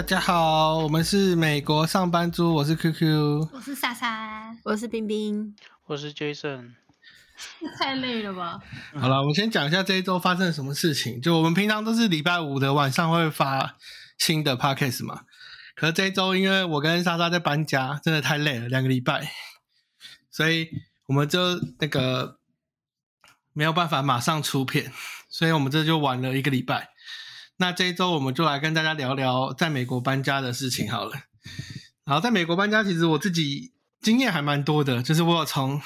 大家好，我们是美国上班族，我是 QQ，我是莎莎，我是冰冰，我是 Jason。太累了吧？好了，我们先讲一下这一周发生了什么事情。就我们平常都是礼拜五的晚上会发新的 podcast 嘛，可是这一周因为我跟莎莎在搬家，真的太累了，两个礼拜，所以我们就那个没有办法马上出片，所以我们这就晚了一个礼拜。那这一周我们就来跟大家聊聊在美国搬家的事情好了。然后在美国搬家，其实我自己经验还蛮多的，就是我有从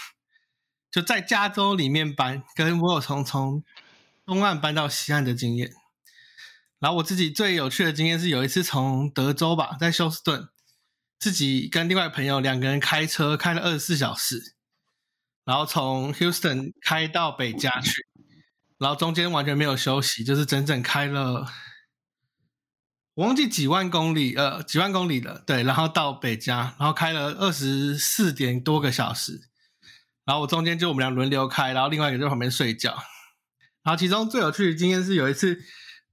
就在加州里面搬，跟我有从从东岸搬到西岸的经验。然后我自己最有趣的经验是有一次从德州吧，在休斯顿，自己跟另外朋友两个人开车开了二十四小时，然后从 Houston 开到北加去，然后中间完全没有休息，就是整整开了，我忘记几万公里，呃，几万公里了，对，然后到北加，然后开了二十四点多个小时。然后我中间就我们俩轮流开，然后另外一个在旁边睡觉。然后其中最有趣的经验是有一次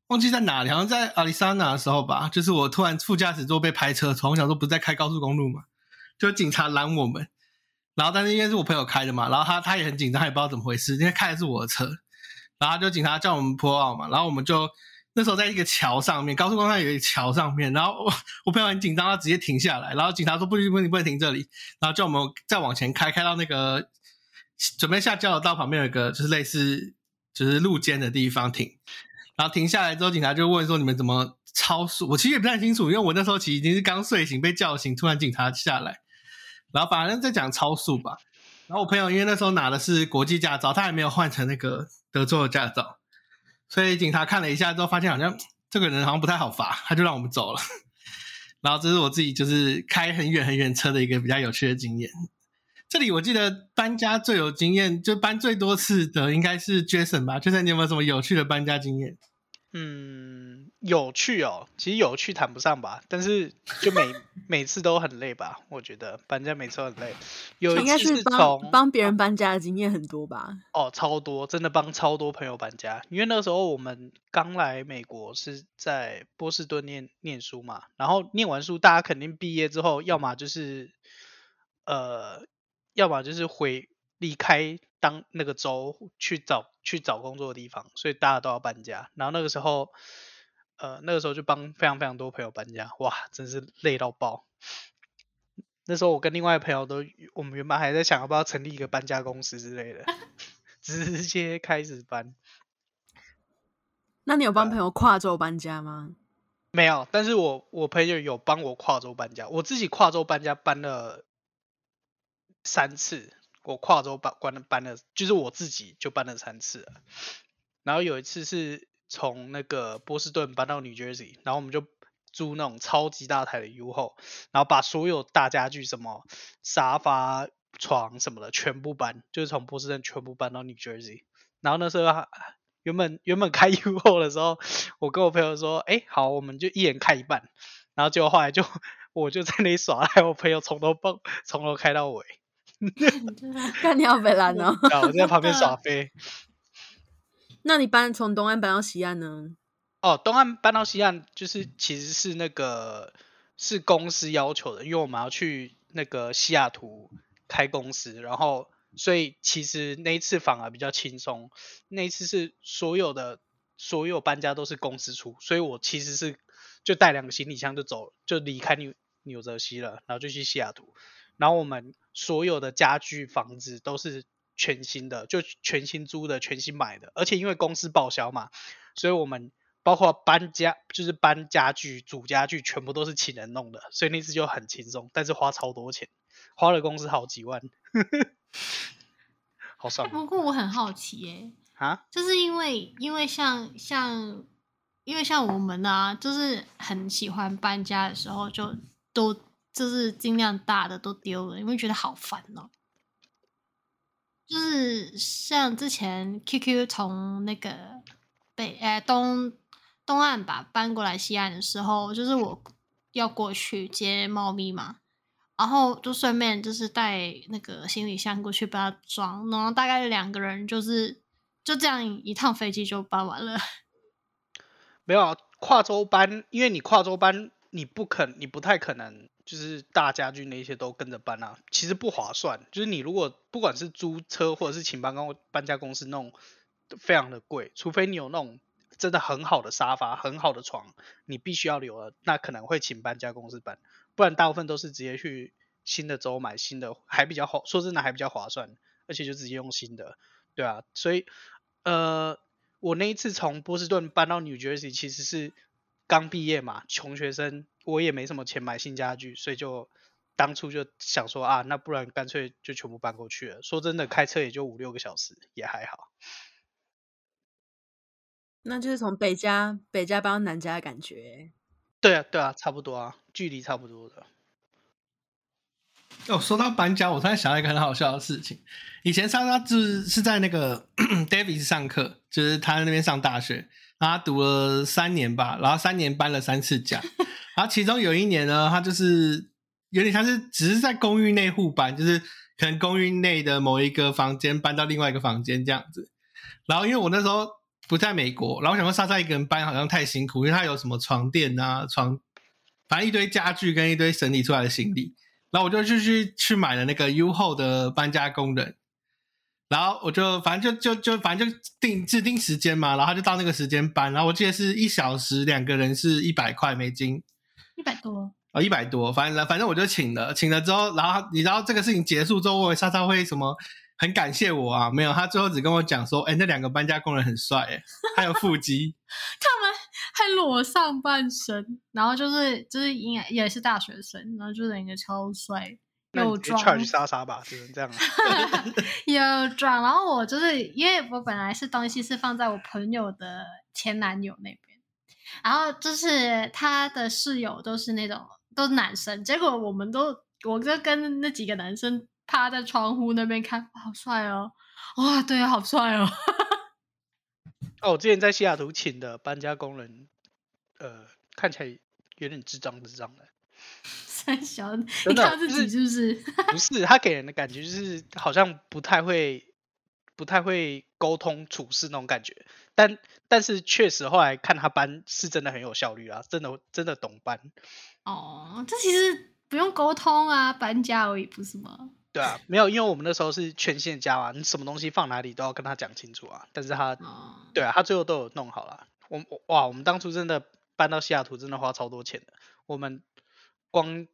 忘记在哪里，好像在阿里桑那的时候吧，就是我突然副驾驶座被拍车窗，我想说不是在开高速公路嘛，就警察拦我们。然后但是因为是我朋友开的嘛，然后他他也很紧张，他也不知道怎么回事，因为开的是我的车。然后就警察叫我们坡奥嘛，然后我们就那时候在一个桥上面，高速公路上有一个桥上面，然后我我朋友很紧张，他直接停下来，然后警察说不行不行不能停这里，然后叫我们再往前开，开到那个。准备下交流道旁边有一个就是类似就是路肩的地方停，然后停下来之后，警察就问说：“你们怎么超速？”我其实也不太清楚，因为我那时候其实已经是刚睡醒被叫醒，突然警察下来，然后反正在讲超速吧。然后我朋友因为那时候拿的是国际驾照，他还没有换成那个德州的驾照，所以警察看了一下之后，发现好像这个人好像不太好罚，他就让我们走了。然后这是我自己就是开很远很远车的一个比较有趣的经验。这里我记得搬家最有经验，就搬最多次的应该是 Jason 吧？Jason，你有没有什么有趣的搬家经验？嗯，有趣哦，其实有趣谈不上吧，但是就每每次都很累吧？我觉得搬家每次都很累。有应该是帮帮别人搬家的经验很多吧？哦，超多，真的帮超多朋友搬家。因为那时候我们刚来美国是在波士顿念念书嘛，然后念完书，大家肯定毕业之后，要么就是呃。要么就是回离开当那个州去找去找工作的地方，所以大家都要搬家。然后那个时候，呃，那个时候就帮非常非常多朋友搬家，哇，真是累到爆。那时候我跟另外朋友都，我们原本还在想要不要成立一个搬家公司之类的，直接开始搬。那你有帮朋友跨州搬家吗？没有，但是我我朋友有帮我跨州搬家，我自己跨州搬家搬了。三次，我跨州搬关了搬了，就是我自己就搬了三次。然后有一次是从那个波士顿搬到 New Jersey，然后我们就租那种超级大台的 U 后，然后把所有大家具，什么沙发、床什么的全部搬，就是从波士顿全部搬到 New Jersey。然后那时候原本原本开 U 后的时候，我跟我朋友说，哎，好，我们就一人开一半。然后结果后来就 我就在那里耍赖，我朋友从头蹦从头开到尾。干你要北兰哦！我在旁边 耍飞。那你搬从东岸搬到西岸呢？哦，东岸搬到西岸就是其实是那个是公司要求的，因为我们要去那个西雅图开公司，然后所以其实那一次反而比较轻松。那一次是所有的所有搬家都是公司出，所以我其实是就带两个行李箱就走，就离开纽纽泽西了，然后就去西雅图。然后我们所有的家具、房子都是全新的，就全新租的、全新买的。而且因为公司报销嘛，所以我们包括搬家，就是搬家具、煮家具，全部都是请人弄的。所以那次就很轻松，但是花超多钱，花了公司好几万，好爽。不过我很好奇耶，啊，就是因为因为像像因为像我们啊，就是很喜欢搬家的时候就都。就是尽量大的都丢了，因为觉得好烦哦。就是像之前 QQ 从那个北诶东东岸吧搬过来西岸的时候，就是我要过去接猫咪嘛，然后就顺便就是带那个行李箱过去把它装，然后大概两个人就是就这样一趟飞机就搬完了。没有啊跨州搬，因为你跨州搬。你不肯，你不太可能就是大家具那些都跟着搬啊，其实不划算。就是你如果不管是租车或者是请搬公搬家公司弄，非常的贵，除非你有那种真的很好的沙发、很好的床，你必须要留了，那可能会请搬家公司搬，不然大部分都是直接去新的州买新的，还比较好，说真的还比较划算，而且就直接用新的，对啊，所以呃，我那一次从波士顿搬到 New Jersey 其实是刚毕业嘛，穷学生，我也没什么钱买新家具，所以就当初就想说啊，那不然干脆就全部搬过去了。说真的，开车也就五六个小时，也还好。那就是从北家北家搬到南家的感觉。对啊，对啊，差不多啊，距离差不多的。哦，说到搬家，我突然想到一个很好笑的事情。以前莎莎是是在那个 Davis 上课，就是他在那边上大学，他读了三年吧，然后三年搬了三次家，然后其中有一年呢，他就是有点像是只是在公寓内互搬，就是可能公寓内的某一个房间搬到另外一个房间这样子。然后因为我那时候不在美国，然后我想说莎莎一个人搬好像太辛苦，因为他有什么床垫啊、床，反正一堆家具跟一堆整理出来的行李。然后我就去去去买了那个 U 后的搬家工人，然后我就反正就就就反正就定制定时间嘛，然后他就到那个时间搬，然后我记得是一小时两个人是一百块美金，一百多，哦一百多，反正反正我就请了，请了之后，然后你知道这个事情结束之后，我莎莎会什么很感谢我啊？没有，他最后只跟我讲说，哎，那两个搬家工人很帅，哎，还有腹肌，他们还裸上半身，然后就是就是应该也是大学生，然后就人个超帅又那你就壮，charge 莎莎吧，只能这样。又壮。然后我就是因为我本来是东西是放在我朋友的前男友那边，然后就是他的室友都是那种都是男生，结果我们都我就跟那几个男生趴在窗户那边看，好帅哦，哇，对，好帅哦。哦，我之前在西雅图请的搬家工人，呃，看起来有点智障智障的。三小，你看到自己是不是？不是，他给人的感觉就是好像不太会，不太会沟通处事那种感觉。但但是确实后来看他搬是真的很有效率啊，真的真的懂搬。哦，这其实不用沟通啊，搬家而已，不是吗？对啊，没有，因为我们那时候是全线家嘛，你什么东西放哪里都要跟他讲清楚啊。但是他，哦，对啊，他最后都有弄好了。我我哇，我们当初真的搬到西雅图真的花超多钱的。我们光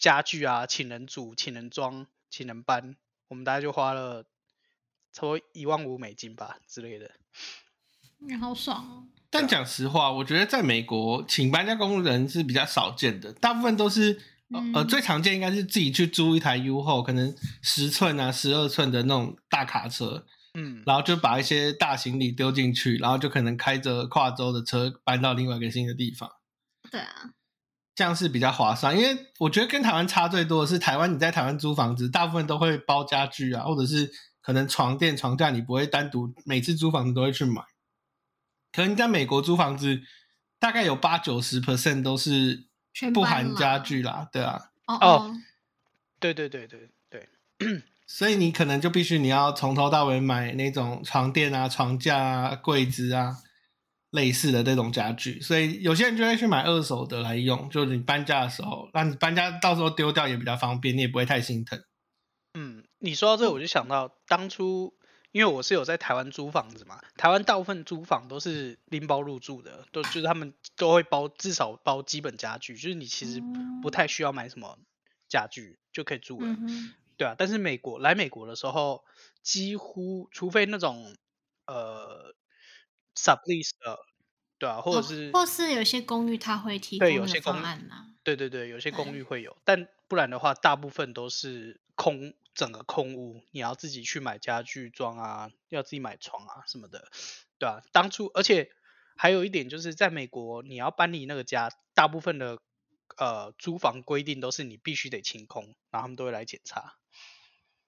家具啊，请人组、请人装、请人搬，我们大概就花了差不多一万五美金吧之类的。你好爽哦。但讲实话，我觉得在美国请搬家工人是比较少见的，大部分都是呃呃嗯最常见应该是自己去租一台 U 后，可能十寸啊、十二寸的那种大卡车，嗯，然后就把一些大行李丢进去，然后就可能开着跨州的车搬到另外一个新的地方，对啊，这样是比较划算。因为我觉得跟台湾差最多的是，台湾你在台湾租房子，大部分都会包家具啊，或者是可能床垫、床架，你不会单独每次租房子都会去买。可能你在美国租房子，大概有八九十 percent 都是不含家具啦，对啊，哦，对对对对对，所以你可能就必须你要从头到尾买那种床垫啊、床架啊、柜子啊类似的这种家具，所以有些人就会去买二手的来用，就是你搬家的时候，那你搬家到时候丢掉也比较方便，你也不会太心疼。嗯，你说到这个，我就想到当初，因为我是有在台湾租房子嘛，台湾大部分租房都是拎包入住的，都就是他们都会包至少包基本家具，就是你其实不太需要买什么家具就可以住了，嗯，对啊。但是美国来美国的时候，几乎除非那种呃 sublease 的，对啊，或者哦是、或是有些公寓它会提对供那个有些公寓方案呐，对对对，有些公寓会有，但不然的话，大部分都是空，整个空屋，你要自己去买家具装啊，要自己买床啊什么的，对啊，当初而且还有一点就是，在美国你要搬离那个家，大部分的呃租房规定都是你必须得清空，然后他们都会来检查。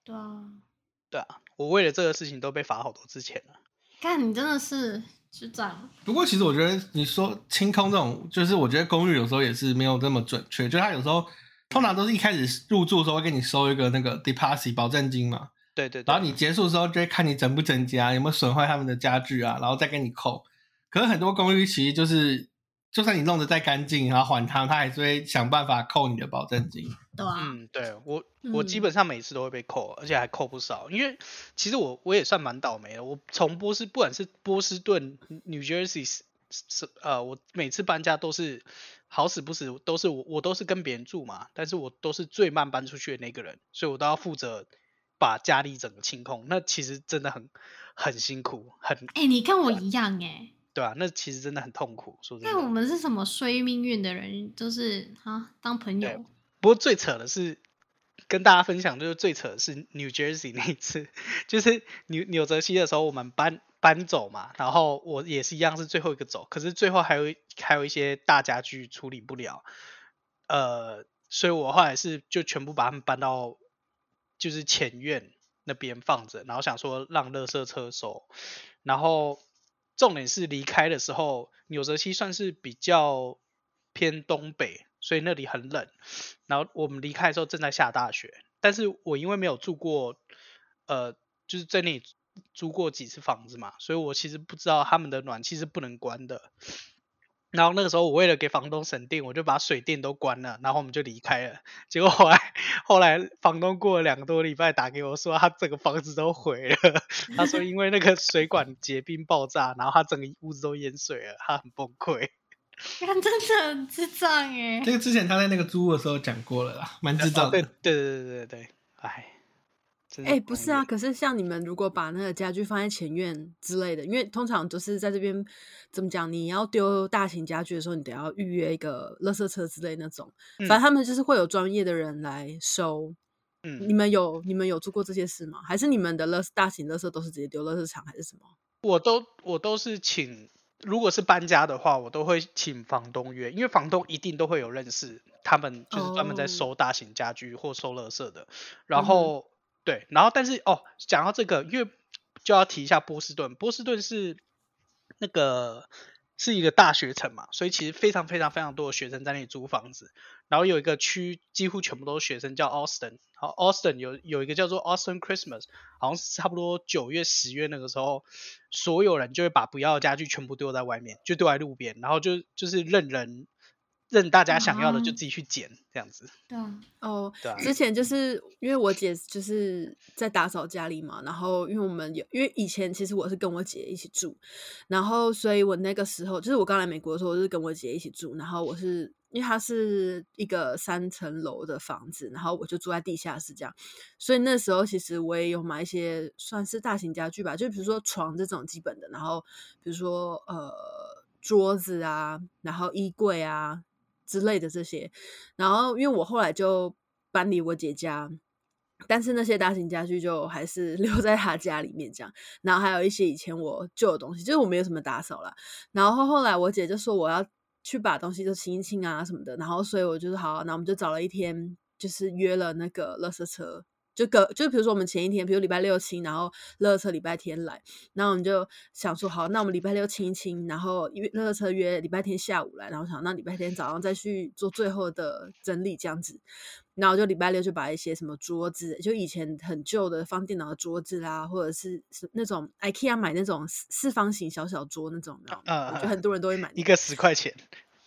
对啊，对啊，我为了这个事情都被罚好多次钱了。看你真的是智障，不过其实我觉得你说清空这种，就是我觉得公寓有时候也是没有那么准确，就它有时候通常都是一开始入住的时候会给你收一个那个 deposit 保证金嘛，对对对，然后你结束的时候就会看你整不整洁啊，有没有损坏他们的家具啊，然后再给你扣。可是很多公寓其实就是就算你弄得再干净，然后还他，他还是会想办法扣你的保证金。对啊，嗯，对我我基嗯本上每次都会被扣，而且还扣不少。因为其实我我也算蛮倒霉的，我从波士不管是波士顿、New Jersey 是是呃，我每次搬家都是好死不死都是我我都是跟别人住嘛，但是我都是最慢搬出去的那个人，所以我都要负责把家里整个清空。那其实真的很很辛苦，很哎、你跟我一样哎、对啊，那其实真的很痛苦。说真但我，们是什么衰命运的人，就是啊，当朋友。不过最扯的是，跟大家分享，就是最扯的是 New Jersey 那一次，就是纽纽泽西的时候，我们搬搬走嘛，然后我也是一样是最后一个走，可是最后还有还有一些大家具处理不了，呃，所以我后来是就全部把他们搬到就是前院那边放着，然后想说让垃圾车收，然后重点是离开的时候，纽泽西算是比较偏东北，所以那里很冷。然后我们离开的时候正在下大雪，但是我因为没有住过，呃，就是在那里租过几次房子嘛，所以我其实不知道他们的暖气是不能关的。然后那个时候我为了给房东省电，我就把水电都关了，然后我们就离开了。结果后来后来房东过了两个多礼拜打给我说，他整个房子都毁了。他说因为那个水管结冰爆炸，然后他整个屋子都淹水了，他很崩溃。看，真的很智障耶、这个之前他在那个租屋的时候讲过了啦，蛮智障的。对对对对对，哎，真哎、是不是啊，可是像你们如果把那个家具放在前院之类的，因为通常就是在这边怎么讲，你要丢大型家具的时候，你得要预约一个垃圾车之类那种，嗯反正他们就是会有专业的人来收。嗯你嗯，们有你们有做过这些事吗？还是你们的垃大型垃圾都是直接丢垃圾场，还是什么？我都我都是请，如果是搬家的话，我都会请房东约，因为房东一定都会有认识，他们就是专门在哦收大型家具或收垃圾的。然后、对，然后但是哦，讲到这个，因为就要提一下波士顿，波士顿是那个是一个大学城嘛，所以其实非常非常非常多的学生在那里租房子。然后有一个区几乎全部都是学生，叫 Austin。好，Austin 有有一个叫做 Austin Christmas，好像是差不多九月、十月那个时候，所有人就会把不要的家具全部丢在外面，就丢在路边，然后就就是任人任大家想要的就啊自己去捡这样子。对啊，哦，对啊之前就是因为我姐就是在打扫家里嘛，然后因为我们有，因为以前其实我是跟我姐一起住，然后所以我那个时候就是我刚来美国的时候，我是跟我姐一起住，然后我是因为它是一个三层楼的房子，然后我就住在地下室这样，所以那时候其实我也有买一些算是大型家具吧，就比如说床这种基本的，然后比如说呃桌子啊，然后衣柜啊之类的这些，然后因为我后来就搬离我姐家。但是那些大型家具就还是 留在她家里面这样，然后还有一些以前我旧的东西，就是我没有什么打扫了。然后后来我姐就说我要去把东西都清一清啊什么的，然后所以我就是好，那我们就找了一天，就是约了那个垃圾车，就隔就比如说我们前一天，比如礼拜六清，然后垃圾车礼拜天来，然后我们就想说好，那我们礼拜六清一清，然后约乐车约礼拜天下午来，然后想那礼拜天早上再去做最后的整理这样子。然后就礼拜六就把一些什么桌子，就以前很旧的放电脑的桌子啦，或者是是那种 IKEA 买那种四四方形小小桌那种，有没有嗯嗯我觉得很多人都会买那一个十块钱，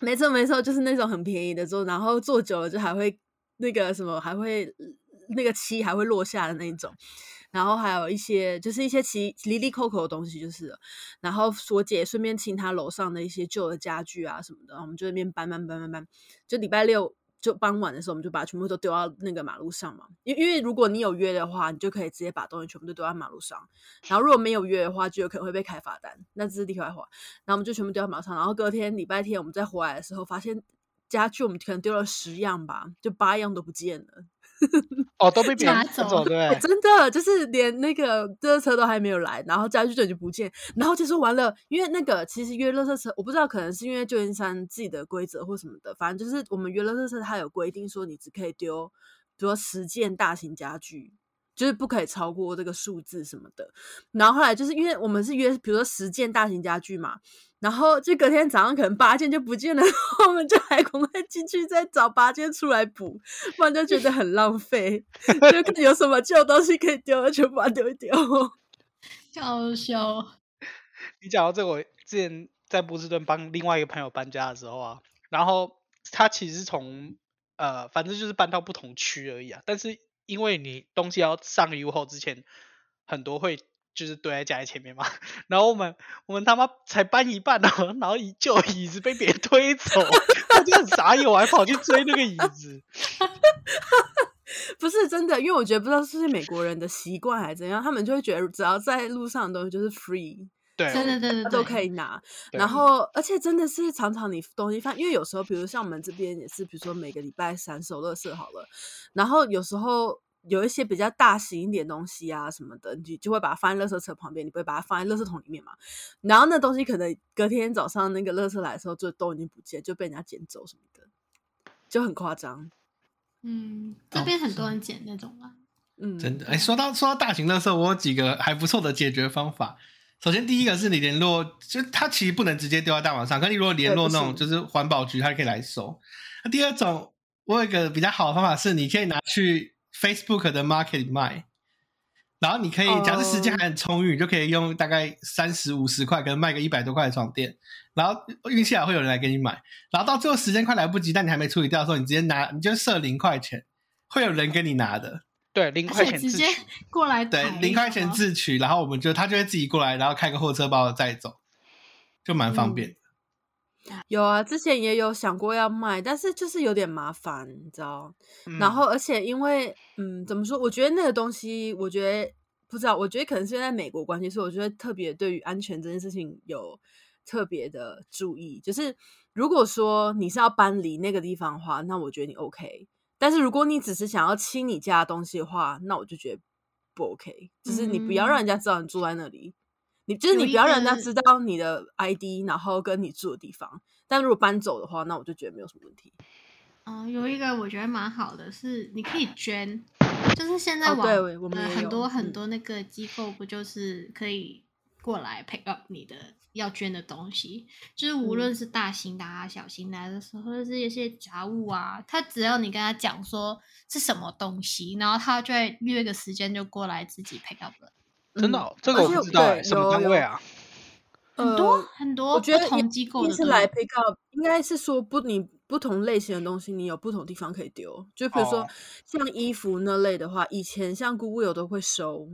没错没错，就是那种很便宜的桌，然后坐久了就还会那个什么，还会那个漆还会落下的那一种。然后还有一些就是一些奇离离扣扣的东西，就是。然后我姐顺便清她楼上的一些旧的家具啊什么的，我们就那边搬搬搬搬搬。就礼拜六就傍晚的时候，我们就把全部都丢到那个马路上嘛。因因为如果你有约的话，你就可以直接把东西全部都丢到马路上。然后如果没有约的话，就有可能会被开罚单。那这是题外话。然后我们就全部丢到马路上，然后隔天礼拜天我们再回来的时候，发现家具我们可能丢了十样吧，就八样都不见了。哦，都被别人拿走走，对？真的就是连那个垃圾车都还没有来，然后家具就已经不见，然后就说完了，因为那个其实约垃圾车，我不知道可能是因为旧金山自己的规则或什么的，反正就是我们约垃圾车，它有规定说你只可以丢，比如说十件大型家具。就是不可以超过这个数字什么的，然后后来就是因为我们是约，比如说十件大型家具嘛，然后就隔天早上可能八件就不见了，然 后我们就还赶快进去再找八件出来补，不然就觉得很浪费。就看有什么旧东西可以丢，就把它丢一丢。搞笑。你讲到这个，我之前在波士顿帮另外一个朋友搬家的时候啊，然后他其实是从呃，反正就是搬到不同区而已啊。但是因为你东西要上 U 后之前，很多会就是堆在家里前面嘛。然后我们我们他妈才搬一半呢，然后椅旧椅子被别人推走，我就很傻眼，我还跑去追那个椅子。不是真的，因为我觉得不知道是不是美国人的习惯还是怎样，他们就会觉得只要在路上的东西就是 free，对对对对都可以拿。然后，而且真的是常常你东西放，因为有时候，比如像我们这边也是，比如说每个礼拜三收垃圾好了，然后有时候有一些比较大型一点东西啊什么的，你就会把它放在垃圾车旁边，你不会把它放在垃圾桶里面嘛。然后那东西可能隔天早上那个垃圾来的时候，就都已经不见，就被人家捡走什么的，就很夸张。嗯，这边很多人捡那种啊。嗯，真的，哎，说到说到大型垃圾，我有几个还不错的解决方法。首先，第一个是你联络，就它其实不能直接丢在大网上，可你如果联络那种就是环保局，它可以来收。那第二种，我有一个比较好的方法是，你可以拿去 Facebook 的 Market 卖，然后你可以，假设时间还很充裕，你就可以用大概三十五十块，可能卖个一百多块的床垫，然后运气好会有人来给你买，然后到最后时间快来不及，但你还没处理掉的时候，你直接拿，你就设零块钱，会有人给你拿的。对，零而块钱直接钱自取。过来对，零块钱自取，然后我们就他就会自己过来，然后开个货车把我载走，就蛮方便的。有啊，之前也有想过要卖，但是就是有点麻烦，你知道。然嗯后，而且因为，嗯，怎么说？我觉得那个东西，我觉得不知道，我觉得可能是因为在美国关系，所以我觉得特别对于安全这件事情有特别的注意。就是如果说你是要搬离那个地方的话，那我觉得你 OK。但是如果你只是想要清你家的东西的话，那我就觉得不 OK。就是你不要让人家知道你住在那里，你就是你不要让人家知道你的 ID，然后跟你住的地方。但如果搬走的话，那我就觉得没有什么问题。嗯、有一个我觉得蛮好的是，你可以捐，就是现在哦网、对我们呃很多很嗯多那个机构不就是可以过来 pick up 你的要捐的东西，就是无论嗯是大型的啊、小型的啊，或者是一些杂物啊，他只要你跟他讲说是什么东西，然后他就会约个时间就过来自己 pick up 了。真的、这个我不知道什么有有单位啊？很多、呃很多我觉得不同机构是来 pick up，应该是说不，你不同类型的东西，你有不同地方可以丢。就比如说、哦像衣服那类的话，以前像 Google 都会收，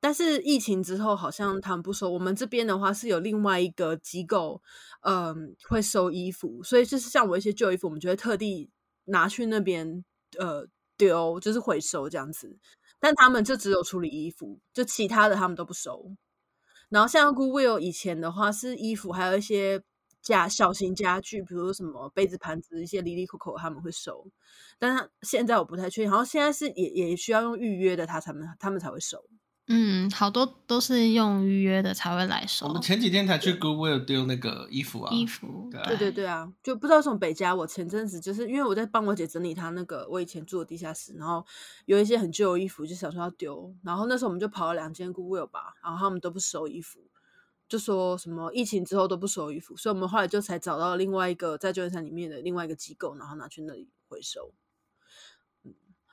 但是疫情之后好像他们不收。我们这边的话是有另外一个机构，嗯，会收衣服，所以就是像我一些旧衣服，我们就会特地拿去那边呃丢，就是回收这样子。但他们就只有处理衣服，就其他的他们都不收。然后像 Goodwill 以前的话是衣服，还有一些家小型家具，比如什么杯子、盘子，一些里里口口他们会收，但是现在我不太确定，好像现在是也也需要用预约的，他才们他们才会收。嗯，好多都是用预约的才会来收我们前几天才去 Goodwill 丢那个衣服啊，衣服。对对对啊，就不知道从北家，我前阵子就是因为我在帮我姐整理她那个我以前住的地下室，然后有一些很旧的衣服，就想说要丢，然后那时候我们就跑了两间 Goodwill 吧，然后他们都不收衣服，就说什么疫情之后都不收衣服，所以我们后来就才找到另外一个在旧金山里面的另外一个机构，然后拿去那里回收。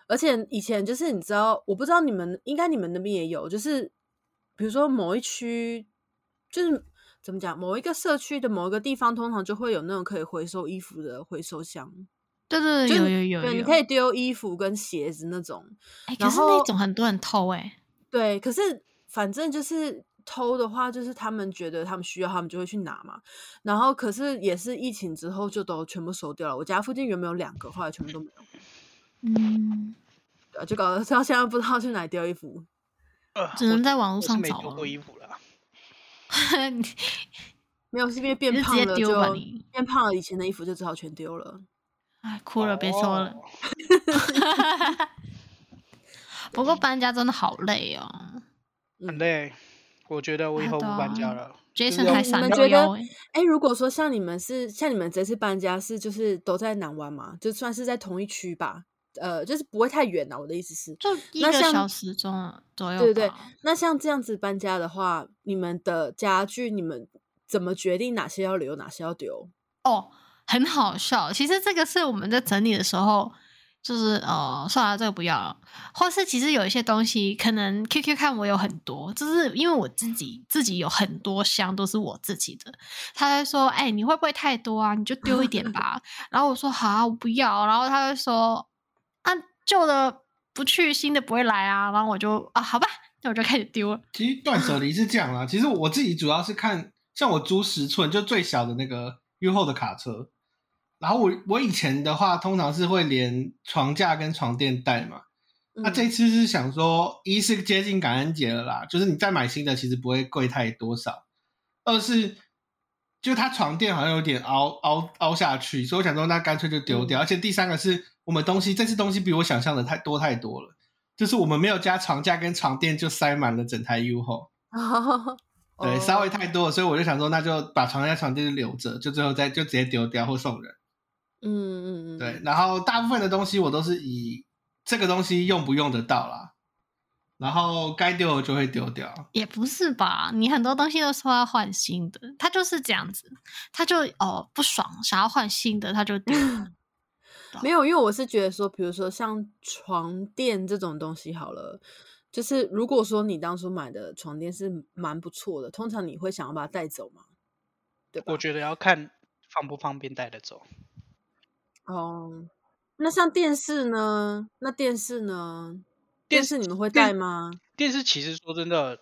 嗯，而且以前就是你知道，我不知道你们应该你们那边也有，就是比如说某一区，就是怎么讲，某一个社区的某一个地方，通常就会有那种可以回收衣服的回收箱。对对对，就是有有有有，对，你可以丢衣服跟鞋子那种。哎、可然是那种很多人偷哎、对，可是反正就是偷的话，就是他们觉得他们需要，他们就会去拿嘛。然后可是也是疫情之后就都全部收掉了。我家附近原本有两个，后来全部都没有。嗯，对啊，就搞得到现在不知道去哪里丢衣服。呃，只能在网络上找了过衣服啦。你 没有，是因为变胖了就变胖了，以前的衣服就只好全丢了。哎，哭了，别说了。哦 不过搬家真的好累哦嗯，很累。我觉得我以后不搬家了。，Jason 要还闪你们觉得哎，如果说像你们是像你们这次搬家是就是都在南湾嘛，就算是在同一区吧，呃，就是不会太远啊。我的意思是，就一个小时钟左右。对对对那像这样子搬家的话，你们的家具你们怎么决定哪些要留，哪些要丢？哦，很好笑。其实这个是我们在整理的时候就是呃，算了，这个不要了。或是其实有一些东西，可能 QQ 看我有很多，就是因为我自己自己有很多箱都是我自己的。他就说：“哎、你会不会太多啊？你就丢一点吧。”然后我说：“好、啊，我不要。”然后他就说：“啊，旧的不去，新的不会来啊。”然后我就啊，好吧，那我就开始丢了。其实断舍离是这样啦，其实我自己主要是看，像我租十寸就最小的那个 U 后的卡车，然后我我以前的话通常是会连床架跟床垫带嘛，那、嗯这次是想说，一是接近感恩节了啦，就是你再买新的其实不会贵太多少，二是就它床垫好像有点凹凹凹下去，所以我想说那干脆就丢掉，而且第三个是我们东西这次东西比我想象的太多太多了。就是我们没有加床架跟床垫，就塞满了整台 U 后，对，哦稍微太多了，所以我就想说，那就把床架、床垫就留着，就最后再就直接丢掉或送人。嗯嗯嗯，对，然后大部分的东西我都是以这个东西用不用得到啦，然后该丢的就会丢掉。也不是吧？你很多东西都说要换新的，他就是这样子，他就哦不爽，想要换新的，他就丢 了。没有，因为我是觉得说，比如说像床垫这种东西好了，就是如果说你当初买的床垫是蛮不错的，通常你会想要把它带走吗？对吧？我觉得要看方不方便带得走。哦，那像电视呢？那电视呢？电电视你们会带吗？电视其实说真的，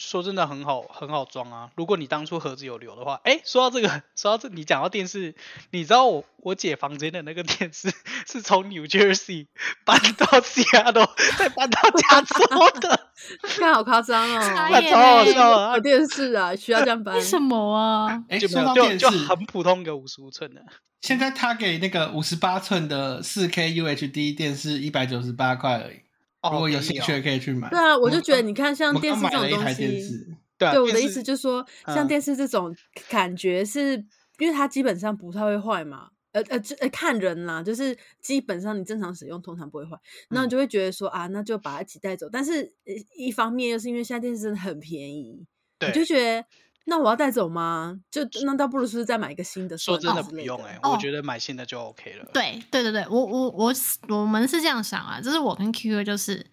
说真的很好很好装啊。如果你当初盒子有留的话，哎，说到这个，说到这，你讲到电视，你知道我我姐房间的那个电视是从 New Jersey 搬到 Seattle，再搬到加州的，看好夸张哦！超好欸笑啊有，电视啊，需要这样搬为？什么啊？哎，就说到电视，很普通一个五十五寸的。现在他给那个五十八寸的四 K UHD 电视一百九十八块而已，哦，如果有兴趣的可以去买。对啊，我就觉得你看，像电视这种东西，对我的意思就是说，像嗯电视这种感觉是，因为它基本上不太会坏嘛。呃呃，就呃看人啦，就是基本上你正常使用通常不会坏，那嗯你就会觉得说啊，那就把它一起带走。但是呃一方面又是因为现在电视真的很便宜，你对就觉得那我要带走吗？就那倒不如是不是再买一个新的说真的不用哎、哦我觉得买新的就 OK 了。对对对对，我我我我们是这样想啊，就是我跟 QQ 就是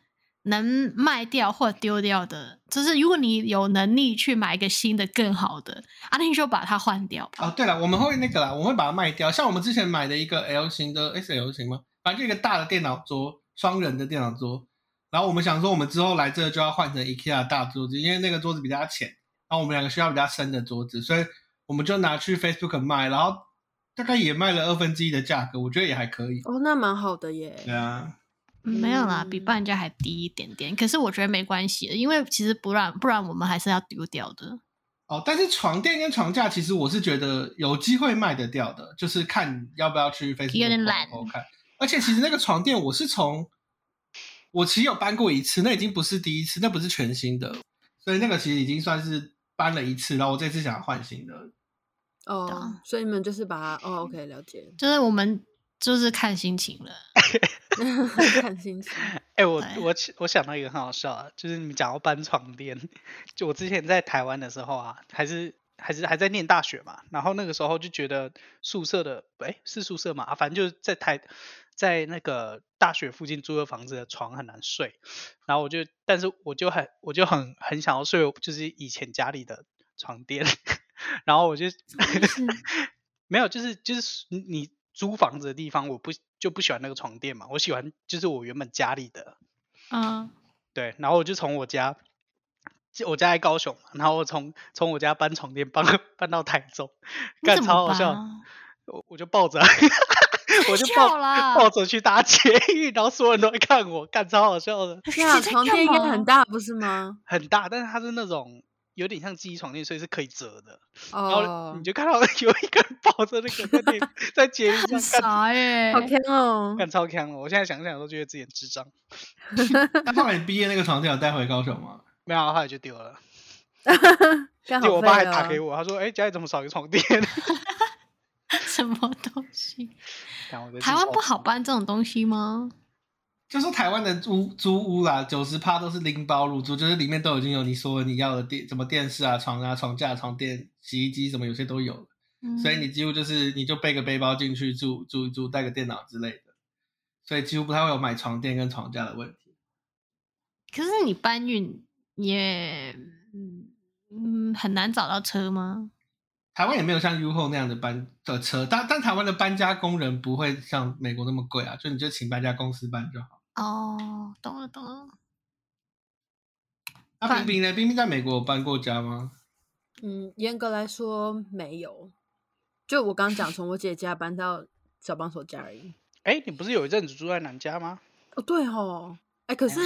能卖掉或丢掉的，就是如果你有能力去买一个新的更好的，啊，那你就把它换掉吧。哦，对了，我们会那个啦，我们会把它卖掉。像我们之前买的一个 L 型的，诶是 L 型吗？反正就一个大的电脑桌，双人的电脑桌。然后我们想说，我们之后来这就要换成 IKEA 大桌子，因为那个桌子比较浅，然后我们两个需要比较深的桌子，所以我们就拿去 Facebook 卖，然后大概也卖了二分之一的价格，我觉得也还可以。哦，那蛮好的耶。对啊，嗯没有啦，比嗯半人家还低一点点。可是我觉得没关系的，因为其实不然不然我们还是要丢掉的。哦，但是床垫跟床架，其实我是觉得有机会卖得掉的，就是看要不要去 Facebook 有点懒。而且其实那个床垫我是从我其实有搬过一次，那已经不是第一次，那不是全新的，所以那个其实已经算是搬了一次，然后我这次想要换新的。哦啊，所以你们就是把它哦，OK，了解，就是我们就是看心情了。看心情。哎、我我我想到一个很好笑啊，就是你们讲要搬床垫，就我之前在台湾的时候啊，还是还是还在念大学嘛，然后那个时候就觉得宿舍的，哎、是宿舍嘛，啊反正就是在台在那个大学附近租的房子的床很难睡，然后我就，但是我就很我就很很想要睡，就是以前家里的床垫，然后我就 没有，就是就是你你租房子的地方，我不就不喜欢那个床垫嘛，我喜欢就是我原本家里的，嗯，对，然后我就从我家，就我家在高雄，然后我从从我家搬床垫搬搬到台中，干超好笑我我就抱着啊，我就抱啦抱着去搭捷运，然后所有人都在看我，干超好笑的，对啊，床垫应该很大，不是吗？很大，但是它是那种有点像记忆床垫，所以是可以折的，然后哦你，就看到 有一个人抱着那个在那 在捷运上干傻耶，好看哦。干超强了，我现在想想都觉得自己很智障，那后来你毕业那个床垫有带回高雄吗？没有，后来就丢了。刚好结果我爸还打给我，他说：“哎、家里怎么少一个床垫？”什么东西？台湾不好搬这种东西吗？就说台湾的租租屋啦，九十趴都是拎包入住，就是里面都已经有你说你要的电，什么电视啊、床啊、床架、床垫、洗衣机什么，有些都有了。嗯所以你几乎就是你就背个背包进去住住一住，带个电脑之类的。所以几乎不太会有买床垫跟床架的问题。可是你搬运也嗯嗯很难找到车吗？台湾也没有像 U 后那样的搬的车，但但台湾的搬家工人不会像美国那么贵啊，就你就请搬家公司搬就好。哦，懂了懂了。那冰冰呢？冰冰在美国有搬过家吗？嗯，严格来说没有，就我刚讲，从我姐家搬到小帮手家而已。哎，你不是有一阵子住在南家吗？哦，对哦，哎，可是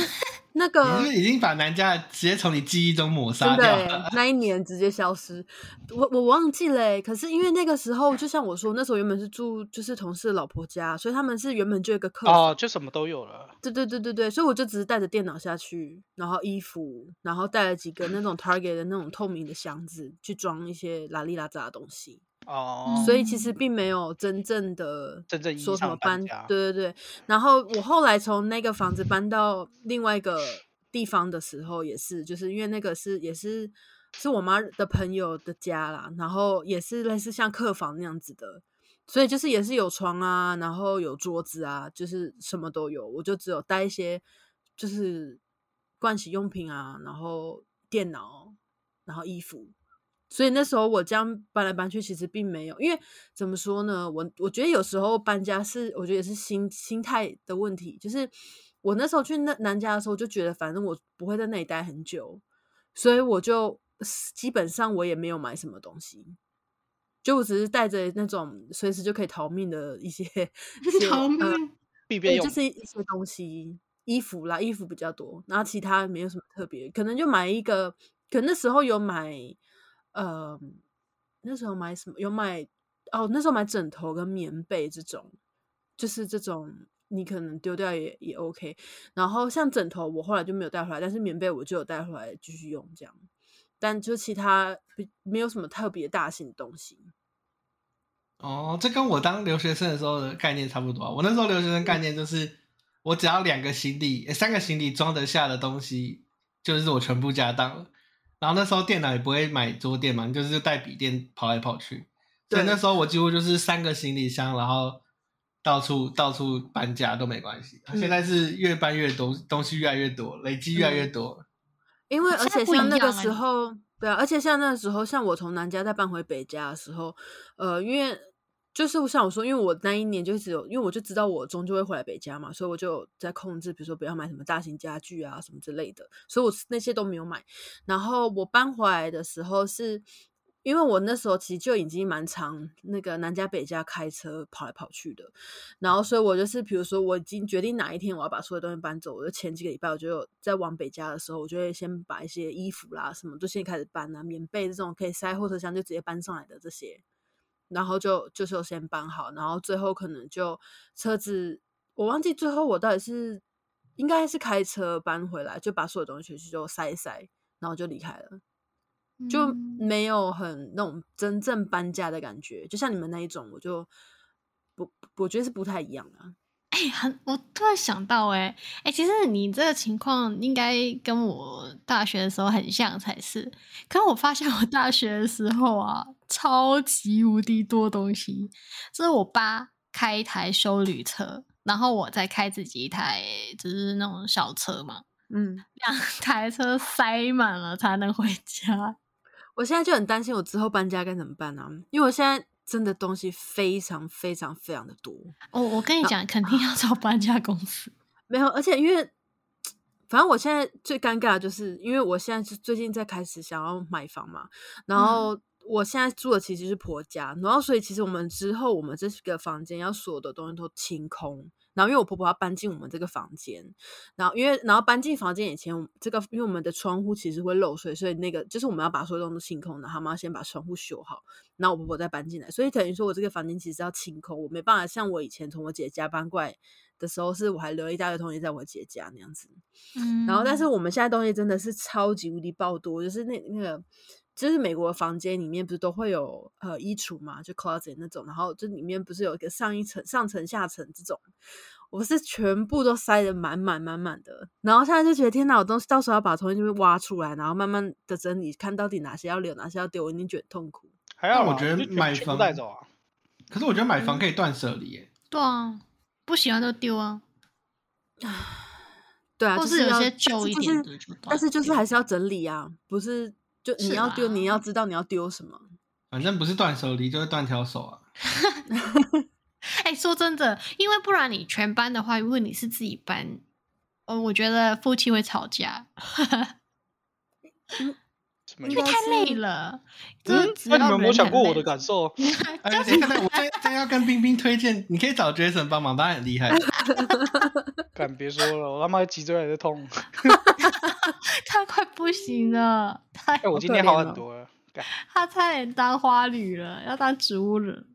那个你是已经把南家直接从你记忆中抹杀掉了。那一年直接消失，我我忘记了。可是因为那个时候，就像我说，那时候原本是住就是同事老婆家，所以他们是原本就一个客哦，就什么都有了。对对对对对，所以我就只是带着电脑下去，然后衣服，然后带了几个那种 Target 的那种透明的箱子，去装一些拉里拉杂的东西。哦，所以其实并没有真正的真正说什么搬，家对对对。然后我后来从那个房子搬到另外一个地方的时候，也是就是因为那个是也是是我妈的朋友的家啦，然后也是类似像客房那样子的，所以就是也是有床啊，然后有桌子啊，就是什么都有。我就只有带一些就是盥洗用品啊，然后电脑，然后衣服。所以那时候我这样搬来搬去，其实并没有，因为怎么说呢？我我觉得有时候搬家是，我觉得也是心心态的问题。就是我那时候去那南家的时候，就觉得反正我不会在那里待很久，所以我就基本上我也没有买什么东西，就我只是带着那种随时就可以逃命的一些 逃命必备用，就是一些东西，衣服啦，衣服比较多，然后其他没有什么特别，可能就买一个，可能那时候有买。呃，那时候买什么？有买哦，那时候买枕头跟棉被这种，就是这种你可能丢掉也也 OK。然后像枕头，我后来就没有带回来，但是棉被我就有带回来继续用这样。但就其他没有什么特别大型的东西。哦，这跟我当留学生的时候的概念差不多。我那时候留学生概念就是，我只要两个行李、三个行李装得下的东西，就是我全部家当了。然后那时候电脑也不会买桌垫嘛，就是带笔电跑来跑去。所以那时候我几乎就是三个行李箱，然后到处到处搬家都没关系。现在是越搬越多，东西越来越多，累积越来越多。因为而且像那个时候，对啊，而且像那个时候，像我从南家再搬回北家的时候，呃，因为。就是像我说，因为我那一年就只有，因为我就知道我终究会回来北家嘛，所以我就在控制，比如说不要买什么大型家具啊什么之类的，所以我那些都没有买。然后我搬回来的时候，是因为我那时候其实就已经蛮常那个南家北家开车跑来跑去的，然后所以我就是比如说我已经决定哪一天我要把所有东西搬走，我就前几个礼拜我就在往北家的时候，我就会先把一些衣服啦什么都先开始搬啊，棉被这种可以塞货车厢就直接搬上来的这些。然后就就是先搬好，然后最后可能就车子，我忘记最后我到底是应该是开车搬回来，就把所有东西就塞一塞，然后就离开了，就没有很那种真正搬家的感觉，就像你们那一种，我就不我觉得是不太一样的。哎，很，我突然想到，哎，哎，其实你这个情况应该跟我大学的时候很像才是。可是我发现我大学的时候啊，超级无敌多东西。这是我爸开一台修旅车，然后我再开自己一台，就是那种小车嘛。嗯，两 台车塞满了才能回家。我现在就很担心，我之后搬家该怎么办呢？因为我现在。真的东西非常非常非常的多哦！我跟你讲，肯 定要找搬家公司。没有，而且因为反正我现在最尴尬的就是，因为我现在是最近在开始想要买房嘛，然后我现在住的其实是婆家，然后所以其实我们之后我们这个房间要所有的东西都清空。然后因为我婆婆要搬进我们这个房间，然后因为然后搬进房间以前，这个因为我们的窗户其实会漏水，所以那个就是我们要把所有东西清空的，他们要先把窗户修好，然后我婆婆再搬进来，所以等于说我这个房间其实要清空，我没办法像我以前从我姐家搬过来的时候，是我还留一大堆东西在我姐家那样子。嗯，然后但是我们现在东西真的是超级无敌爆多，就是那那个。就是美国房间里面不是都会有呃衣橱嘛，就 closet 那种，然后这里面不是有一个上一层、上层、下层这种，我是全部都塞的满满满满的，然后现在就觉得天哪，我东西到时候要把东西就会挖出来，然后慢慢的整理，看到底哪些要留，哪些要丢，我已经觉得痛苦。还要我觉得买房带走啊，可是我觉得买房可以断舍离耶。对啊，不喜欢就丢啊。对啊，或就是有些旧一点的但是就是还是要整理啊，不是就你要丢，你要知道你要丢什么。反正不是断手离就是断条手啊。哎、说真的，因为不然你全班的话，如果你是自己班，哦，我觉得夫妻会吵架，因为太累了。那你们有没想过我的感受？我真真要跟冰冰推荐，你可以找 Jason 帮忙，他很厉害。敢别说了，我他妈脊椎还在痛。他快不行了，我今天好很多了。干他差点当花女了，要当植物人。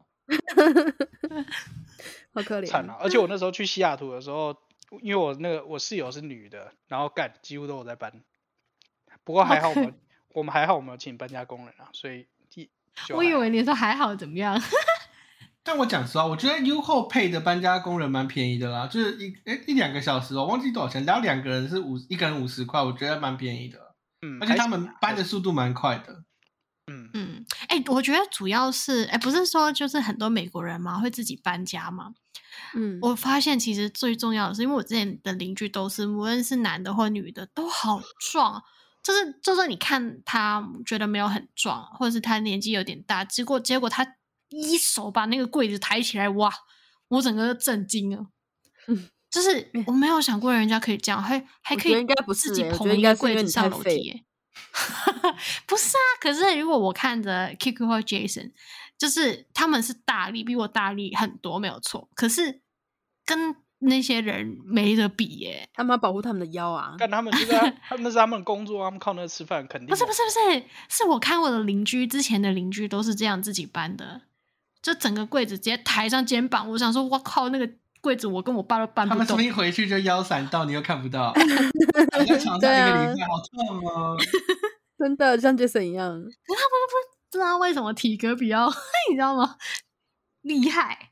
好可怜，惨了！而且我那时候去西雅图的时候，因为我那个我室友是女的，然后干几乎都有在搬。不过还好我们我们还好我们有请搬家工人啊，所以一我以为你说还好怎么样？但我讲实话，我觉得 U 后配的搬家工人蛮便宜的啦，就是一哎一两个小时，哦忘记多少钱，然后两个人是五一个人五十块，我觉得蛮便宜的，嗯，而且他们搬的速度蛮快的。嗯嗯，哎、我觉得主要是，哎、不是说就是很多美国人嘛会自己搬家嘛。嗯，我发现其实最重要的是，因为我之前的邻居都是，无论是男的或女的，都好壮。就是就是你看他觉得没有很壮，或者是他年纪有点大，结果结果他一手把那个柜子抬起来，哇！我整个震惊了。嗯就是我没有想过人家可以这样，还还可以自己捧一个柜子上楼梯耶。不是啊，可是如果我看着 Kiku 或 Jason，就是他们是大力，比我大力很多，没有错。可是跟那些人没得比耶。他们要保护他们的腰啊。但他们就是他 他们那是他们工作啊，他们靠那个吃饭，肯定不是不是不是，是我看我的邻居之前的邻居都是这样自己搬的，就整个柜子直接抬上肩膀。我想说，我靠，那个柜子我跟我爸都搬不动他们说不。定回去就腰闪到，你又看不到，躺在床上对啊一个礼拜，好痛哦。真的像 Jason 一样，不知道为什么体格比较，你知道吗？厉害！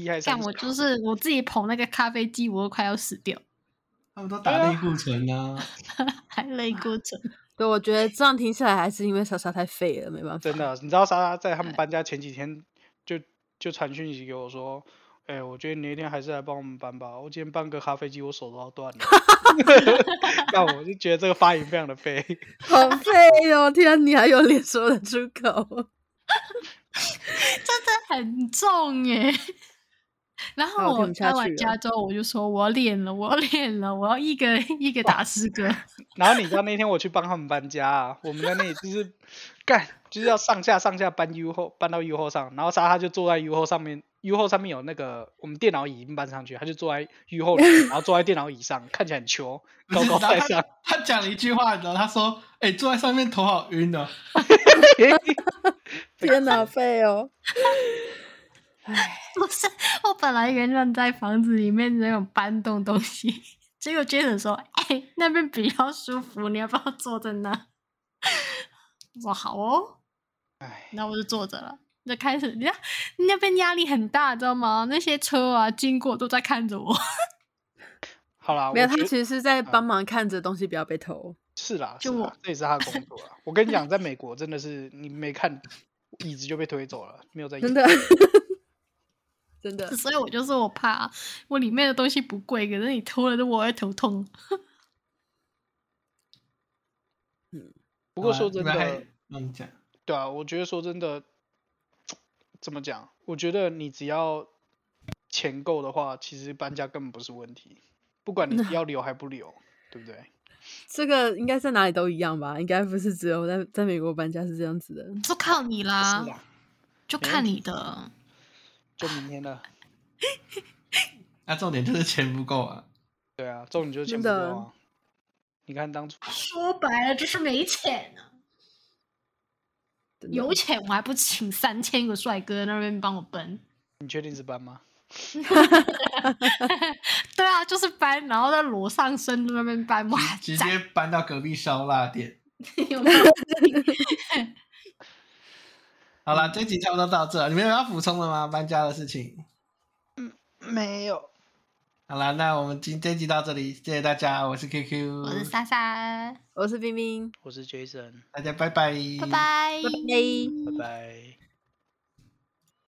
厉害像我就是我自己捧那个咖啡机，我都快要死掉，他们都打类固醇啊，还累过程。对，我觉得这样听下来还是因为莎莎太废了，没办法。真的，你知道莎莎在他们搬家前几天就就传讯息给我说，哎、我觉得你那天还是来帮我们搬吧，我今天搬个咖啡机，我手都要断了。那我就觉得这个发言非常的废。好废哦！天啊，你还有脸说得出口？真的很重耶。然后我搬完家之后，我就说我要练了，我要练了，我要一个一个打十个。然后你知道那天我去帮他们搬家啊，我们在那里就是干，就是要上下上下搬 U 后，搬到 U 后上，然后莎莎就坐在 U 后上面，U 后上面有那个我们电脑椅已经搬上去，他就坐在 U 后然后坐在电脑椅上，看起来很球，高高 在上。他讲了一句话，然后他说：“哎、坐在上面头好晕哦。天哪，废哦！唉，不是，我本来原本在房子里面那种搬动东西，结果 Jason 说：“哎、那边比较舒服，你要不要坐在那？” 我说：“好哦。哎”那我就坐着了。就开始，你看那边压力很大，知道吗？那些车啊经过都在看着我。好啦，没有，他其实是在帮忙看着东西不要被偷。是啦，就我，这也是他的工作啊。我跟你讲，在美国真的是你没看椅子就被推走了，没有在演真的，真的，所以我就说我怕我里面的东西不贵，可是你偷了，我会头痛。不过说真的对啊，我觉得说真的，怎么讲？我觉得你只要钱够的话，其实搬家根本不是问题，不管你要留还不留，对不对？这个应该在哪里都一样吧？应该不是只有在在美国搬家是这样子的。就靠你啦就看你的。就明天了。那、重点就是钱不够啊。对啊，重点就是钱不够啊。你看当初说白了就是没钱啊。有钱我还不请三千个帅哥那边帮我搬。你确定是搬吗？对啊，就是搬，然后在裸上身在那边搬，嘛，直接搬到隔壁烧腊店。有没有？好了，这集差不多到这，你们有要补充的吗？搬家的事情。嗯没有。好了，那我们今这集到这里，谢谢大家，我是 QQ，我是莎莎，我是冰冰，我是 Jason，大家拜拜，拜拜，拜拜。拜拜。